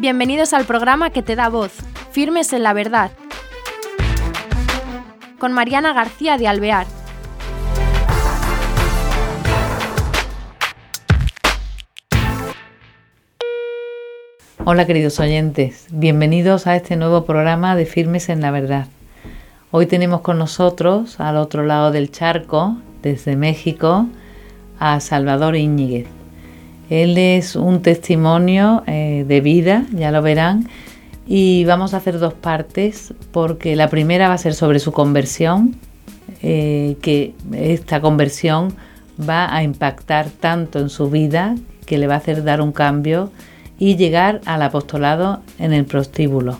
Bienvenidos al programa que te da voz, Firmes en la Verdad, con Mariana García de Alvear. Hola queridos oyentes, bienvenidos a este nuevo programa de Firmes en la Verdad. Hoy tenemos con nosotros, al otro lado del charco, desde México, a Salvador Íñiguez. Él es un testimonio eh, de vida, ya lo verán, y vamos a hacer dos partes porque la primera va a ser sobre su conversión, eh, que esta conversión va a impactar tanto en su vida que le va a hacer dar un cambio y llegar al apostolado en el prostíbulo,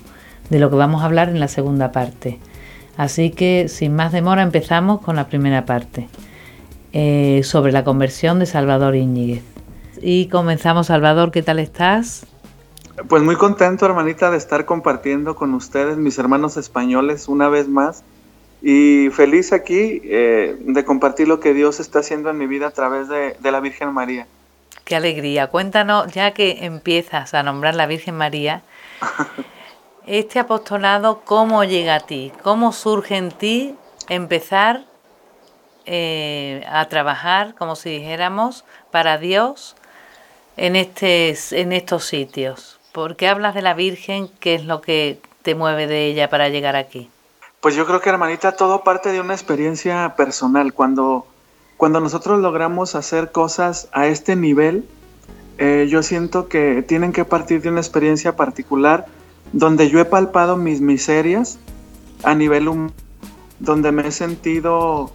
de lo que vamos a hablar en la segunda parte. Así que sin más demora empezamos con la primera parte, eh, sobre la conversión de Salvador Íñiguez y comenzamos. Salvador, ¿qué tal estás? Pues muy contento, hermanita, de estar compartiendo con ustedes, mis hermanos españoles, una vez más. Y feliz aquí eh, de compartir lo que Dios está haciendo en mi vida a través de, de la Virgen María. Qué alegría. Cuéntanos, ya que empiezas a nombrar la Virgen María, este apostolado, ¿cómo llega a ti? ¿Cómo surge en ti empezar eh, a trabajar, como si dijéramos, para Dios en, este, en estos sitios? ¿Por qué hablas de la Virgen? ¿Qué es lo que te mueve de ella para llegar aquí? Pues yo creo que, hermanita, todo parte de una experiencia personal. Cuando, cuando nosotros logramos hacer cosas a este nivel, eh, yo siento que tienen que partir de una experiencia particular donde yo he palpado mis miserias a nivel humano, donde me he sentido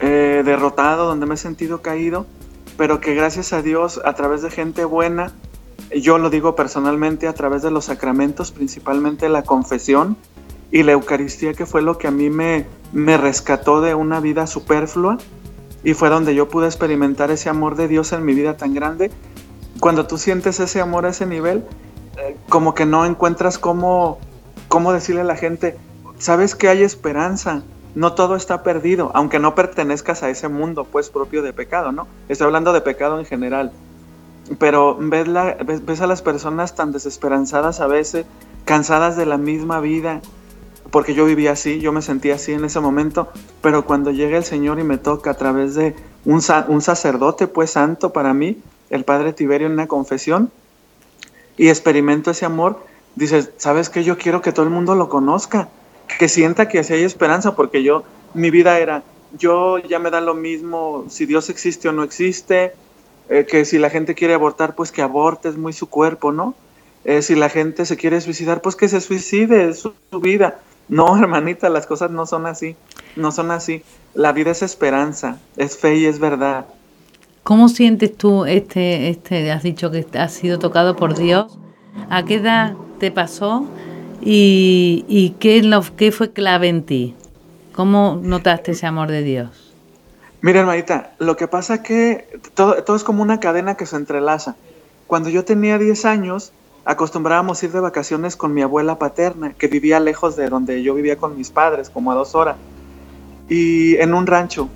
eh, derrotado, donde me he sentido caído pero que gracias a Dios, a través de gente buena, yo lo digo personalmente, a través de los sacramentos, principalmente la confesión y la Eucaristía, que fue lo que a mí me, me rescató de una vida superflua y fue donde yo pude experimentar ese amor de Dios en mi vida tan grande. Cuando tú sientes ese amor a ese nivel, eh, como que no encuentras cómo, cómo decirle a la gente, sabes que hay esperanza, no todo está perdido, aunque no pertenezcas a ese mundo pues propio de pecado, ¿no? Estoy hablando de pecado en general. Pero ves, a las personas tan desesperanzadas a veces, cansadas de la misma vida, porque yo vivía así, yo me sentía así en ese momento, pero cuando llega el Señor y me toca a través de un, un sacerdote pues santo para mí, el Padre Tiberio en una confesión, y experimento ese amor, dices, ¿sabes qué? Yo quiero que todo el mundo lo conozca que sienta que así hay esperanza, porque yo, mi vida era, yo ya me da lo mismo si Dios existe o no existe, eh, que si la gente quiere abortar, pues que aborte, es muy su cuerpo, ¿no? Eh, si la gente se quiere suicidar, pues que se suicide, es su, vida. No, hermanita, las cosas no son así, no son así. La vida es esperanza, es fe y es verdad. ¿Cómo sientes tú este, este, has dicho que has sido tocado por Dios? ¿A qué edad te pasó? ¿Y, y qué, lo, qué fue clave en ti? ¿Cómo notaste ese amor de Dios? Mira, hermanita, lo que pasa es que todo, todo, es como una cadena que se entrelaza. Cuando yo tenía 10 años, acostumbrábamos ir de vacaciones con mi abuela paterna, que vivía lejos de donde yo vivía con mis padres, como a dos horas, y en un rancho.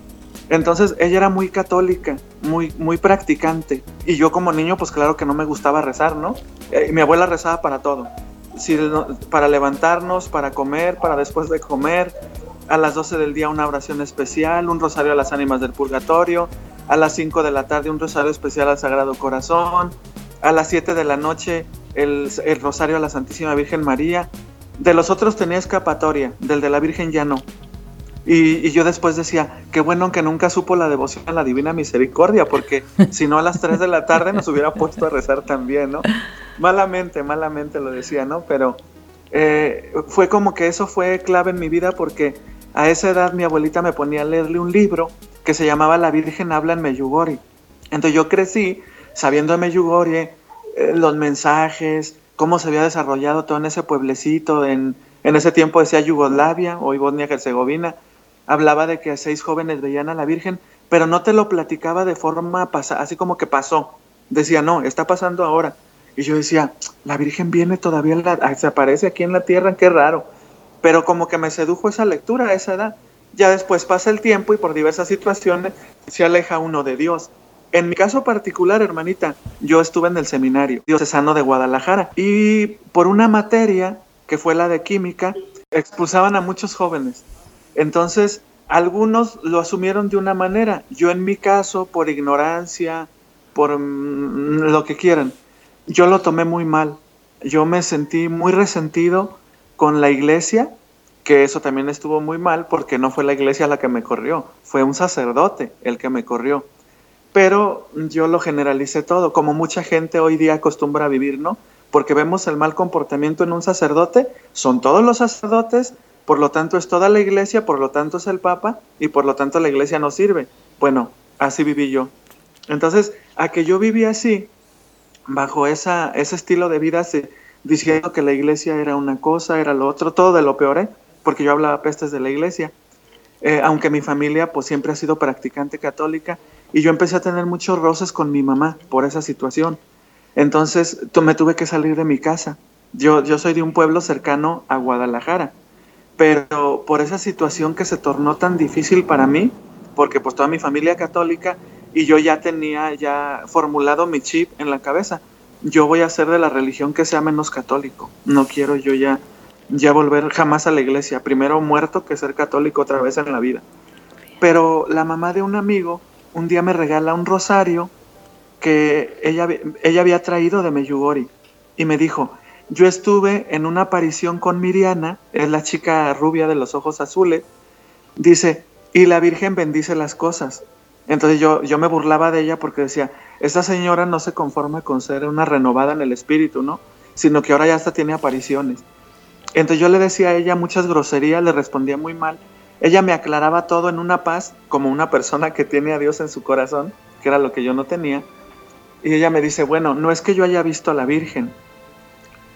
Entonces ella era muy católica, muy, muy practicante. Y yo como niño, pues claro que no me gustaba rezar, ¿no? Eh, mi abuela rezaba para todo para levantarnos, para comer, para después de comer, a las 12 del día una oración especial, un rosario a las ánimas del purgatorio, a las 5 de la tarde un rosario especial al Sagrado Corazón, a las 7 de la noche el, rosario a la Santísima Virgen María. De los otros tenía escapatoria, del de la Virgen ya no. Y, y, yo después decía, qué bueno que nunca supo la devoción a la Divina Misericordia, porque si no a las 3 de la tarde nos hubiera puesto a rezar también, ¿no? malamente, malamente lo decía, ¿no? Pero eh, fue como que eso fue clave en mi vida porque a esa edad mi abuelita me ponía a leerle un libro que se llamaba La Virgen habla en Meyugori. Entonces yo crecí sabiendo de Meyugori eh, los mensajes, cómo se había desarrollado todo en ese pueblecito, en, en ese tiempo decía Yugoslavia, hoy Bosnia-Herzegovina, hablaba de que seis jóvenes veían a la Virgen, pero no te lo platicaba de forma así como que pasó. Decía, no, está pasando ahora. Y yo decía, la Virgen viene todavía, se aparece aquí en la tierra, qué raro. Pero como que me sedujo esa lectura a esa edad. Ya después pasa el tiempo y por diversas situaciones se aleja uno de Dios. En mi caso particular, hermanita, yo estuve en el seminario diocesano de Guadalajara y por una materia que fue la de química, expulsaban a muchos jóvenes. Entonces, algunos lo asumieron de una manera. Yo en mi caso, por ignorancia, por mm, lo que quieran, yo lo tomé muy mal. Yo me sentí muy resentido con la iglesia, que eso también estuvo muy mal porque no fue la iglesia la que me corrió, fue un sacerdote el que me corrió. Pero yo lo generalicé todo, como mucha gente hoy día acostumbra a vivir, ¿no? Porque vemos el mal comportamiento en un sacerdote, son todos los sacerdotes, por lo tanto es toda la iglesia, por lo tanto es el Papa y por lo tanto la iglesia no sirve. Bueno, así viví yo. Entonces, a que yo viví así, bajo ese estilo de vida, diciendo que la iglesia era una cosa, era lo otro, todo de lo peor, ¿eh? porque yo hablaba pestes de la iglesia. Eh, aunque mi familia pues siempre ha sido practicante católica y yo empecé a tener muchos roces con mi mamá por esa situación. Entonces me tuve que salir de mi casa. Yo, yo soy de un pueblo cercano a Guadalajara pero por esa situación que se tornó tan difícil para mí, porque pues toda mi familia católica y yo ya tenía ya formulado mi chip en la cabeza, yo voy a ser de la religión que sea menos católico, no quiero yo ya ya volver jamás a la iglesia, primero muerto que ser católico otra vez en la vida. Pero la mamá de un amigo un día me regala un rosario que ella, ella había traído de Meyugori y me dijo, yo estuve en una aparición con Miriana, es la chica rubia de los ojos azules, dice, y la Virgen bendice las cosas. Entonces yo, yo me burlaba de ella porque decía, esta señora no se conforma con ser una renovada en el espíritu, ¿no? Sino que ahora ya hasta tiene apariciones. Entonces yo le decía a ella muchas groserías, le respondía muy mal. Ella me aclaraba todo en una paz, como una persona que tiene a Dios en su corazón, que era lo que yo no tenía. Y ella me dice, bueno, no es que yo haya visto a la Virgen,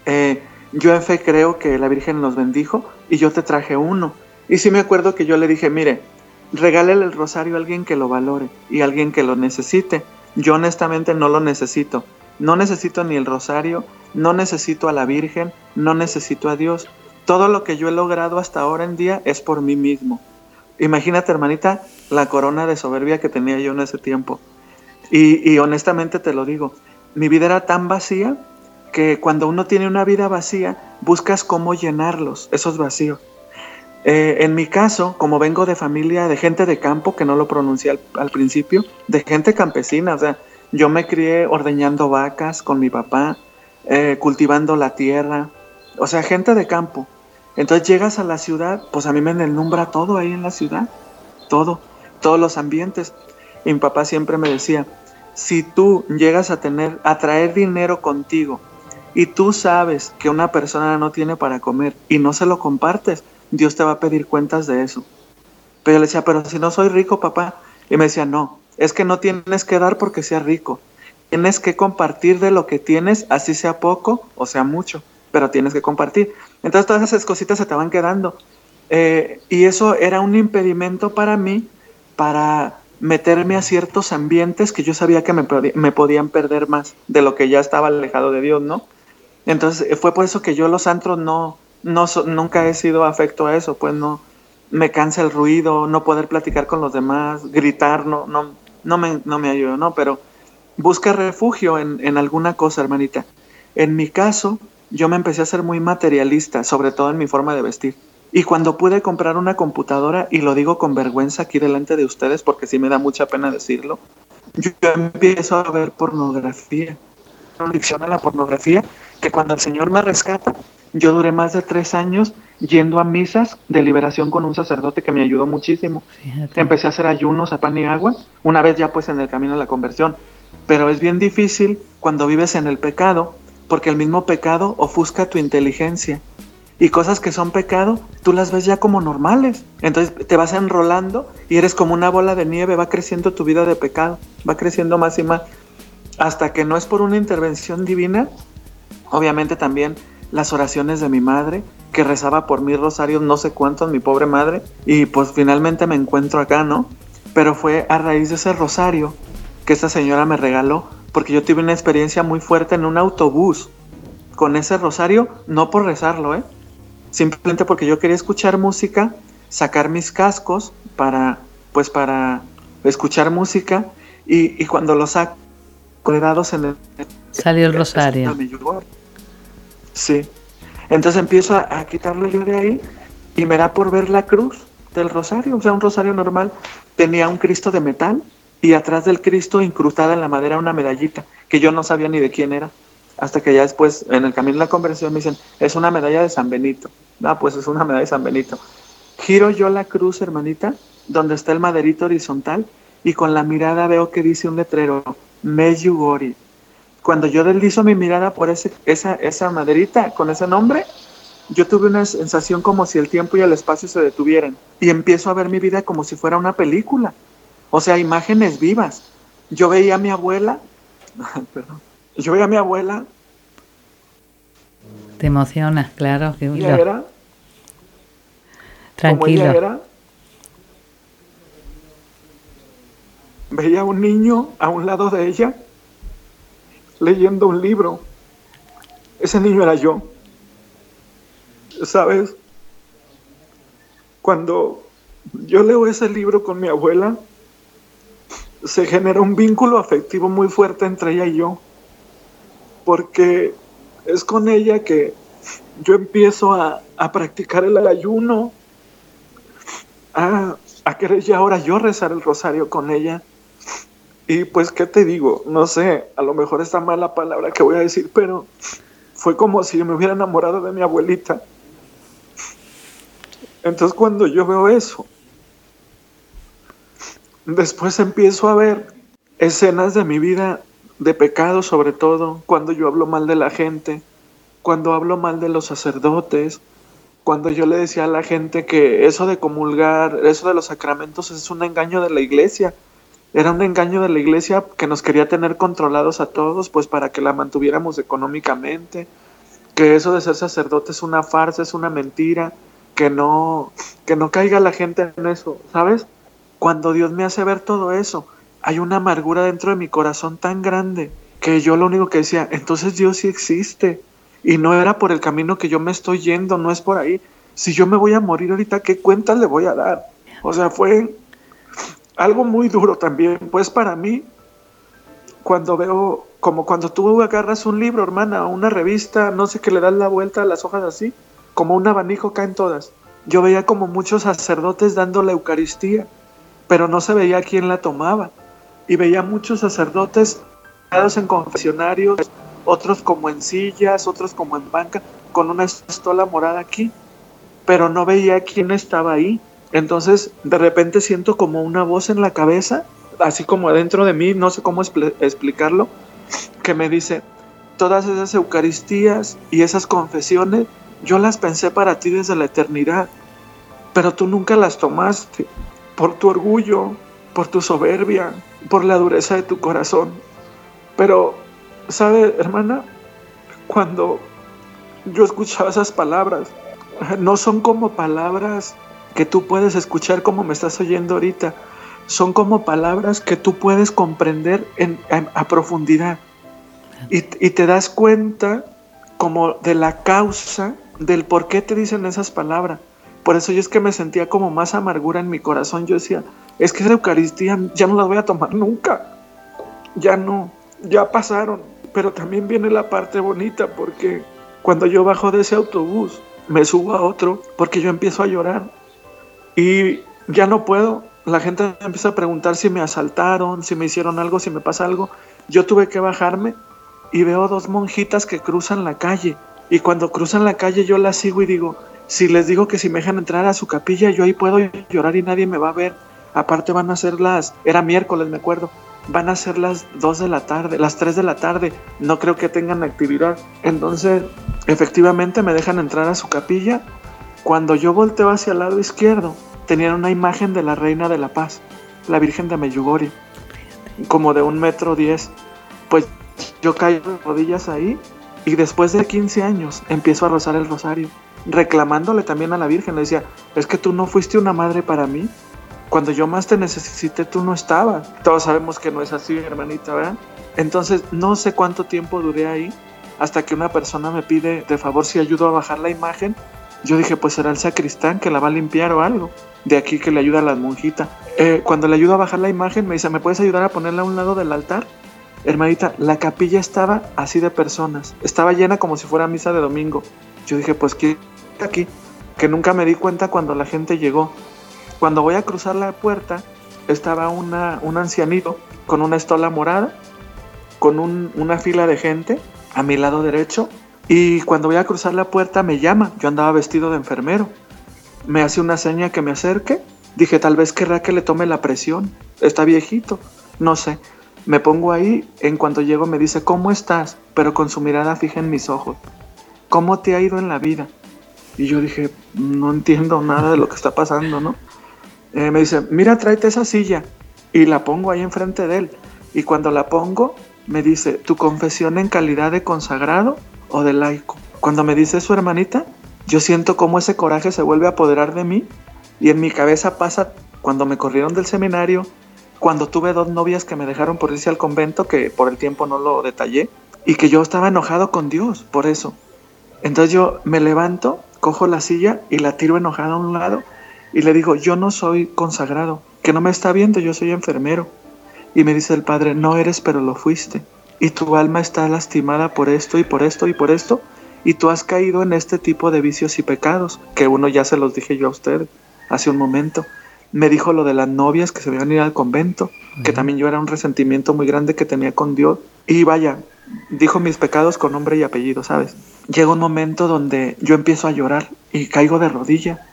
eh, yo en fe creo que la Virgen nos bendijo y yo te traje uno. Y sí me acuerdo que yo le dije, mire, regálele el rosario a alguien que lo valore y a alguien que lo necesite. Yo honestamente no lo necesito. No necesito ni el rosario, no necesito a la Virgen, no necesito a Dios. Todo lo que yo he logrado hasta ahora en día es por mí mismo. Imagínate, hermanita, la corona de soberbia que tenía yo en ese tiempo. Y, y honestamente te lo digo, mi vida era tan vacía que cuando uno tiene una vida vacía, buscas cómo llenarlos, esos vacíos. Eh, en mi caso, como vengo de familia de gente de campo, que no lo pronuncié al, principio, de gente campesina, o sea, yo me crié ordeñando vacas con mi papá, eh, cultivando la tierra, o sea, gente de campo. Entonces llegas a la ciudad, pues a mí me enlumbra todo ahí en la ciudad, todo, todos los ambientes. Y mi papá siempre me decía, si tú llegas a tener, a traer dinero contigo y tú sabes que una persona no tiene para comer y no se lo compartes, Dios te va a pedir cuentas de eso. Pero yo le decía, pero si no soy rico, papá. Y me decía, no, es que no tienes que dar porque seas rico. Tienes que compartir de lo que tienes, así sea poco o sea mucho, pero tienes que compartir. Entonces todas esas cositas se te van quedando. Eh, y eso era un impedimento para mí para meterme a ciertos ambientes que yo sabía que me, me podían perder más de lo que ya estaba alejado de Dios, ¿no? Entonces eh, fue por eso que yo los antros no, no nunca he sido afecto a eso, pues no me cansa el ruido, no poder platicar con los demás, gritar, no, no, no me, no me ayuda, ¿no? Pero busca refugio en, en alguna cosa, hermanita. En mi caso, yo me empecé a ser muy materialista, sobre todo en mi forma de vestir. Y cuando pude comprar una computadora, y lo digo con vergüenza aquí delante de ustedes porque sí me da mucha pena decirlo, yo empiezo a ver pornografía. Adicción a la pornografía que cuando el Señor me rescata, yo duré más de tres años yendo a misas de liberación con un sacerdote que me ayudó muchísimo. Empecé a hacer ayunos a pan y agua, una vez ya pues en el camino de la conversión. Pero es bien difícil cuando vives en el pecado, porque el mismo pecado ofusca tu inteligencia. Y cosas que son pecado, tú las ves ya como normales. Entonces te vas enrolando y eres como una bola de nieve, va creciendo tu vida de pecado, va creciendo más y más. Hasta que no es por una intervención divina, Obviamente también las oraciones de mi madre, que rezaba por mí rosarios no sé cuántos, mi pobre madre, y pues finalmente me encuentro acá, ¿no? Pero fue a raíz de ese rosario que esta señora me regaló, porque yo tuve una experiencia muy fuerte en un autobús con ese rosario, no por rezarlo, ¿eh? Simplemente porque yo quería escuchar música, sacar mis cascos para, pues para escuchar música, Y, cuando lo saco, dados en el... Salió el rosario. Sí. Entonces empiezo a, a quitarlo yo de ahí y me da por ver la cruz del rosario, o sea, un rosario normal. Tenía un Cristo de metal y atrás del Cristo incrustada en la madera una medallita que yo no sabía ni de quién era. Hasta que ya después, en el camino de la conversión, me dicen, es una medalla de San Benito. Ah, pues es una medalla de San Benito. Giro yo la cruz, hermanita, donde está el maderito horizontal, y con la mirada veo que dice un letrero, Meyugori. Cuando yo deslizo mi mirada por ese, esa, esa maderita con ese nombre, yo tuve una sensación como si el tiempo y el espacio se detuvieran y empiezo a ver mi vida como si fuera una película. O sea, imágenes vivas. Yo veía a mi abuela, perdón, yo veía a mi abuela. Te emocionas, claro. Que era, Tranquilo. era, veía a un niño a un lado de ella leyendo un libro. Ese niño era yo. ¿Sabes? Cuando yo leo ese libro con mi abuela, se genera un vínculo afectivo muy fuerte entre ella y yo, porque es con ella que yo empiezo a, practicar el ayuno, a, a querer ya ahora yo rezar el rosario con ella. Y pues, ¿qué te digo? No sé, a lo mejor está mala palabra que voy a decir, pero fue como si me hubiera enamorado de mi abuelita. Entonces cuando yo veo eso, después empiezo a ver escenas de mi vida de pecado sobre todo, cuando yo hablo mal de la gente, cuando hablo mal de los sacerdotes, cuando yo le decía a la gente que eso de comulgar, eso de los sacramentos es un engaño de la iglesia. Era un engaño de la iglesia que nos quería tener controlados a todos, pues para que la mantuviéramos económicamente, que eso de ser sacerdote es una farsa, es una mentira, que no, que no caiga la gente en eso, ¿sabes? Cuando Dios me hace ver todo eso, hay una amargura dentro de mi corazón tan grande que yo lo único que decía, entonces Dios sí existe. Y no era por el camino que yo me estoy yendo, no es por ahí. Si yo me voy a morir ahorita, ¿qué cuentas le voy a dar? O sea, fue algo muy duro también. Pues para mí, cuando veo, como cuando tú agarras un libro, hermana, o una revista, no sé, que le das la vuelta a las hojas así, como un abanico caen todas. Yo veía como muchos sacerdotes dando la Eucaristía, pero no se veía quién la tomaba. Y veía muchos sacerdotes en confesionarios, otros como en sillas, otros como en banca, con una estola morada aquí, pero no veía quién estaba ahí. Entonces, de repente siento como una voz en la cabeza, así como adentro de mí, no sé cómo explicarlo, que me dice, todas esas Eucaristías y esas confesiones yo las pensé para ti desde la eternidad, pero tú nunca las tomaste por tu orgullo, por tu soberbia, por la dureza de tu corazón. Pero, ¿sabe, hermana? Cuando yo escuchaba esas palabras, no son como palabras que tú puedes escuchar como me estás oyendo ahorita, son como palabras que tú puedes comprender en, a profundidad. Y, y te das cuenta como de la causa del por qué te dicen esas palabras. Por eso yo es que me sentía como más amargura en mi corazón. Yo decía, es que esa Eucaristía ya no la voy a tomar nunca. Ya no, ya pasaron. Pero también viene la parte bonita porque cuando yo bajo de ese autobús, me subo a otro porque yo empiezo a llorar. Y ya no puedo. La gente empieza a preguntar si me asaltaron, si me hicieron algo, si me pasa algo. Yo tuve que bajarme y veo dos monjitas que cruzan la calle y cuando cruzan la calle yo las sigo y digo, si les digo que si me dejan entrar a su capilla, yo ahí puedo llorar y nadie me va a ver. Aparte van a ser las, era miércoles me acuerdo, van a ser las 2 de la tarde, las 3 de la tarde, no creo que tengan actividad. Entonces, efectivamente me dejan entrar a su capilla. Cuando yo volteo hacia el lado izquierdo, tenían una imagen de la Reina de la Paz, la Virgen de Meyugori, como de un metro diez. Pues yo caigo de rodillas ahí y después de 15 años empiezo a rozar el rosario, reclamándole también a la Virgen. Le decía, es que tú no fuiste una madre para mí. Cuando yo más te necesité, tú no estabas. Todos sabemos que no es así, hermanita, ¿verdad? Entonces, no sé cuánto tiempo duré ahí hasta que una persona me pide de favor si ayudo a bajar la imagen Yo dije, pues será el sacristán que la va a limpiar o algo. De aquí que le ayuda a la monjita. Eh, cuando le ayuda a bajar la imagen, me dice, ¿me puedes ayudar a ponerla a un lado del altar? Hermanita, la capilla estaba así de personas. Estaba llena como si fuera misa de domingo. Yo dije, pues ¿qué aquí? Que nunca me di cuenta cuando la gente llegó. Cuando voy a cruzar la puerta, estaba una, un ancianito con una estola morada, con una fila de gente a mi lado derecho. Y cuando voy a cruzar la puerta me llama. Yo andaba vestido de enfermero. Me hace una seña que me acerque. Dije, tal vez querrá que le tome la presión. Está viejito. No sé. Me pongo ahí. En cuanto llego me dice, ¿cómo estás? Pero con su mirada fija en mis ojos. ¿Cómo te ha ido en la vida? Y yo dije, no entiendo nada de lo que está pasando, ¿no? Eh, me dice, mira, tráete esa silla. Y la pongo ahí enfrente de él. Y cuando la pongo, me dice, ¿tu confesión en calidad de consagrado o de laico? Cuando me dice su hermanita, yo siento como ese coraje se vuelve a apoderar de mí y en mi cabeza pasa cuando me corrieron del seminario, cuando tuve dos novias que me dejaron por irse al convento, que por el tiempo no lo detallé, y que yo estaba enojado con Dios por eso. Entonces yo me levanto, cojo la silla y la tiro enojada a un lado y le digo, yo no soy consagrado, que no me está viendo, yo soy enfermero. Y me dice el padre, no eres, pero lo fuiste. Y tu alma está lastimada por esto y por esto y por esto. Y tú has caído en este tipo de vicios y pecados, que uno ya se los dije yo a usted hace un momento. Me dijo lo de las novias que se iban a ir al convento, que también yo era un resentimiento muy grande que tenía con Dios. Y vaya, dijo mis pecados con nombre y apellido, ¿sabes? Llega un momento donde yo empiezo a llorar y caigo de rodilla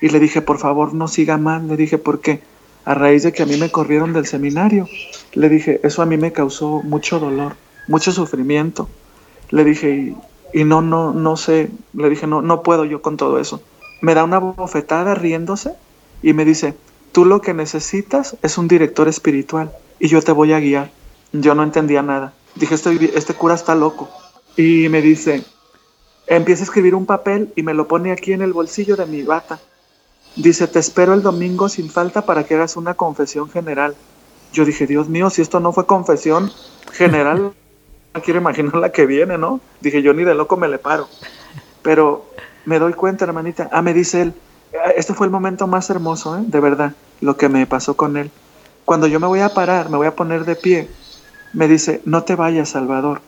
y le dije, por favor, no siga mal. Le dije, porque a raíz de que a mí me corrieron del seminario, le dije, eso a mí me causó mucho dolor, mucho sufrimiento. Le dije, y, no, no, no sé, le dije, no, no puedo yo con todo eso. Me da una bofetada riéndose y me dice, tú lo que necesitas es un director espiritual y yo te voy a guiar. Yo no entendía nada. Dije, este, este cura está loco. Y me dice, empieza a escribir un papel y me lo pone aquí en el bolsillo de mi bata. Dice, te espero el domingo sin falta para que hagas una confesión general. Yo dije, Dios mío, si esto no fue confesión general, no quiero imaginar la que viene, ¿no? Dije, yo ni de loco me le paro. Pero me doy cuenta, hermanita. Ah, me dice él, este fue el momento más hermoso, ¿eh? De verdad, lo que me pasó con él. Cuando yo me voy a parar, me voy a poner de pie, me dice, no te vayas, Salvador.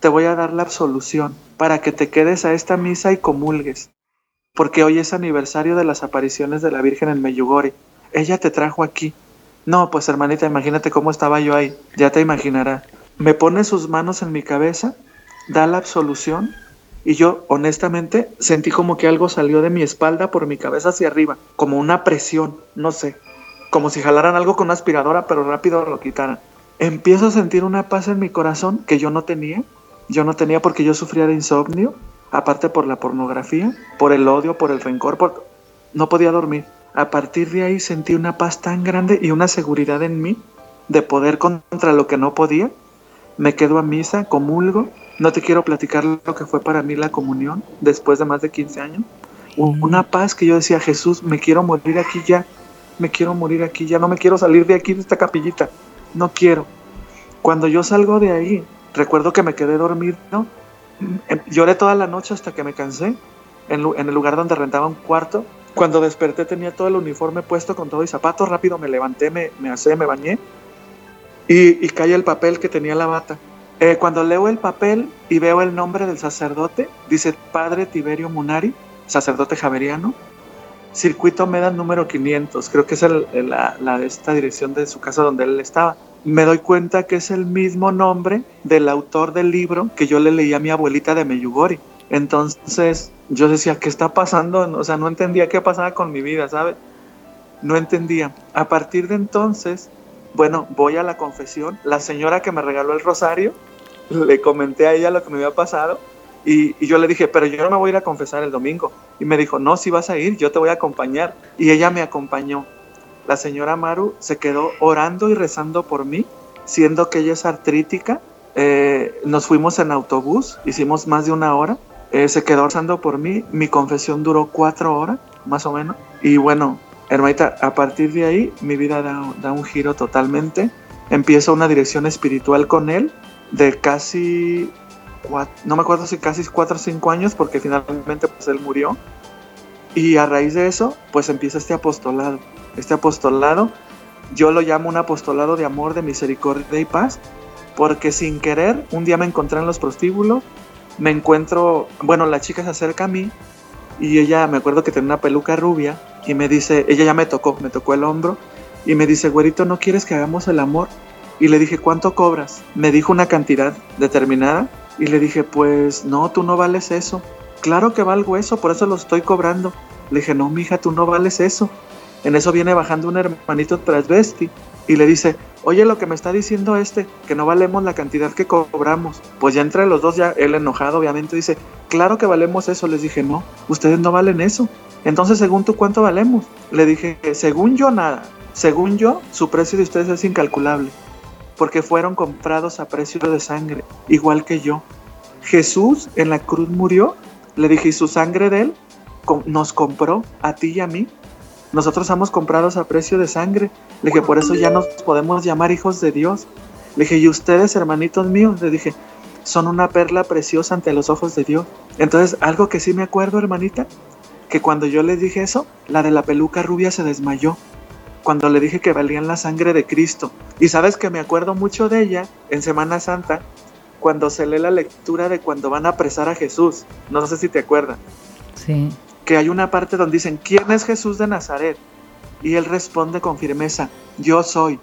Te voy a dar la absolución para que te quedes a esta misa y comulgues porque hoy es aniversario de las apariciones de la Virgen en Meyugori. Ella te trajo aquí. No, pues hermanita, imagínate cómo estaba yo ahí. Ya te imaginarás. Me pone sus manos en mi cabeza, da la absolución y yo honestamente sentí como que algo salió de mi espalda por mi cabeza hacia arriba, como una presión, no sé, como si jalaran algo con una aspiradora pero rápido lo quitaran. Empiezo a sentir una paz en mi corazón que yo no tenía, yo no tenía porque yo sufría de insomnio, aparte por la pornografía, por el odio, por el rencor, no podía dormir. A partir de ahí sentí una paz tan grande y una seguridad en mí de poder contra lo que no podía. Me quedo a misa, comulgo. No te quiero platicar lo que fue para mí la comunión después de más de 15 años. Una paz que yo decía, Jesús, me quiero morir aquí ya. Me quiero morir aquí ya. No me quiero salir de aquí, de esta capillita. No quiero. Cuando yo salgo de ahí, recuerdo que me quedé dormido lloré toda la noche hasta que me cansé en, el lugar donde rentaba un cuarto. Cuando desperté tenía todo el uniforme puesto con todo y zapatos. Rápido me levanté, me, me me bañé y, y cae el papel que tenía la bata. Eh, cuando leo el papel y veo el nombre del sacerdote, dice Padre Tiberio Munari, sacerdote javeriano, circuito Meda número 500, creo que es la, la, esta dirección de su casa donde él estaba me doy cuenta que es el mismo nombre del autor del libro que yo le leí a mi abuelita de Meyugori. Entonces yo decía, ¿qué está pasando? O sea, no entendía qué pasaba con mi vida, ¿sabes? No entendía. A partir de entonces, bueno, voy a la confesión. La señora que me regaló el rosario, le comenté a ella lo que me había pasado y, y, yo le dije, pero yo no me voy a ir a confesar el domingo. Y me dijo, no, si vas a ir, yo te voy a acompañar. Y ella me acompañó la señora Maru se quedó orando y rezando por mí, siendo que ella es artrítica. Eh, nos fuimos en autobús, hicimos más de una hora. Eh, se quedó rezando por mí. Mi confesión duró cuatro horas, más o menos. Y bueno, hermanita, a partir de ahí mi vida da, un giro totalmente. Empiezo una dirección espiritual con él de casi, no me acuerdo si casi cuatro o cinco años, porque finalmente pues él murió. Y a raíz de eso, pues empieza este apostolado. Este apostolado, yo lo llamo un apostolado de amor, de misericordia y paz, porque sin querer, un día me encontré en los prostíbulos, me encuentro, bueno, la chica se acerca a mí y ella, me acuerdo que tenía una peluca rubia y me dice, ella ya me tocó, me tocó el hombro y me dice, güerito, ¿no quieres que hagamos el amor? Y le dije, ¿cuánto cobras? Me dijo una cantidad determinada y le dije, pues no, tú no vales eso. Claro que valgo eso, por eso lo estoy cobrando. Le dije, no, mija, tú no vales eso. En eso viene bajando un hermanito transvesti y le dice, oye, lo que me está diciendo este, que no valemos la cantidad que cobramos. Pues ya entre los dos, ya él enojado, obviamente, dice, claro que valemos eso. Les dije, no, ustedes no valen eso. Entonces, según tú, ¿cuánto valemos? Le dije, según yo, nada. Según yo, su precio de ustedes es incalculable, porque fueron comprados a precio de sangre, igual que yo. Jesús en la cruz murió, le dije, y su sangre de él nos compró a ti y a mí. Nosotros somos comprados a precio de sangre. Le dije, por eso ya nos podemos llamar hijos de Dios. Le dije, y ustedes, hermanitos míos, le dije, son una perla preciosa ante los ojos de Dios. Entonces, algo que sí me acuerdo, hermanita, que cuando yo les dije eso, la de la peluca rubia se desmayó. Cuando le dije que valían la sangre de Cristo. Y sabes que me acuerdo mucho de ella en Semana Santa, cuando se lee la lectura de cuando van a apresar a Jesús. No sé si te acuerdas. Sí que hay una parte donde dicen, ¿quién es Jesús de Nazaret? Y él responde con firmeza, yo soy.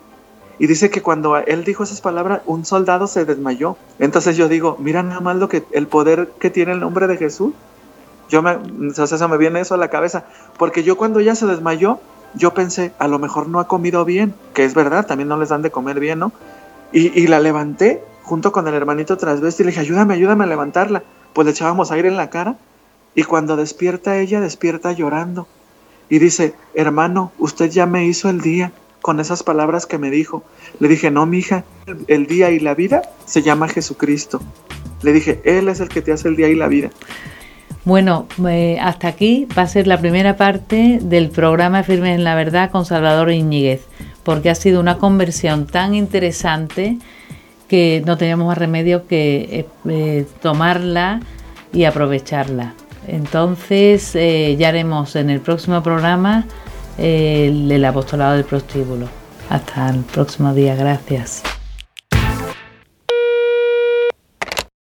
Y dice que cuando él dijo esas palabras, un soldado se desmayó. Entonces yo digo, mira nada más lo que, el poder que tiene el nombre de Jesús. Yo me, o sea, me viene eso a la cabeza. Porque yo cuando ella se desmayó, yo pensé, a lo mejor no ha comido bien, que es verdad, también no les dan de comer bien, ¿no? Y, y la levanté junto con el hermanito transvesti y le dije, ayúdame, ayúdame a levantarla. Pues le echábamos aire en la cara y cuando despierta ella, despierta llorando. Y dice, hermano, usted ya me hizo el día con esas palabras que me dijo. Le dije, no, mija, el día y la vida se llama Jesucristo. Le dije, Él es el que te hace el día y la vida. Bueno, hasta aquí va a ser la primera parte del programa Firmes en la Verdad con Salvador Iñiguez, porque ha sido una conversión tan interesante que no teníamos más remedio que eh, eh, tomarla y aprovecharla. Entonces eh, ya haremos en el próximo programa eh, el, apostolado del prostíbulo. Hasta el próximo día, gracias.